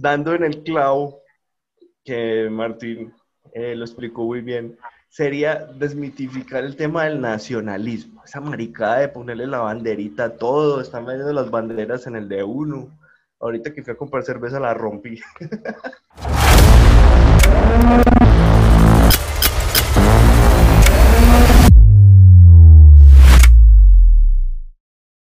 dando en el clavo, que Martín eh, lo explicó muy bien, sería desmitificar el tema del nacionalismo. Esa maricada de ponerle la banderita a todo, están vendiendo las banderas en el de uno. Ahorita que fui a comprar cerveza la rompí.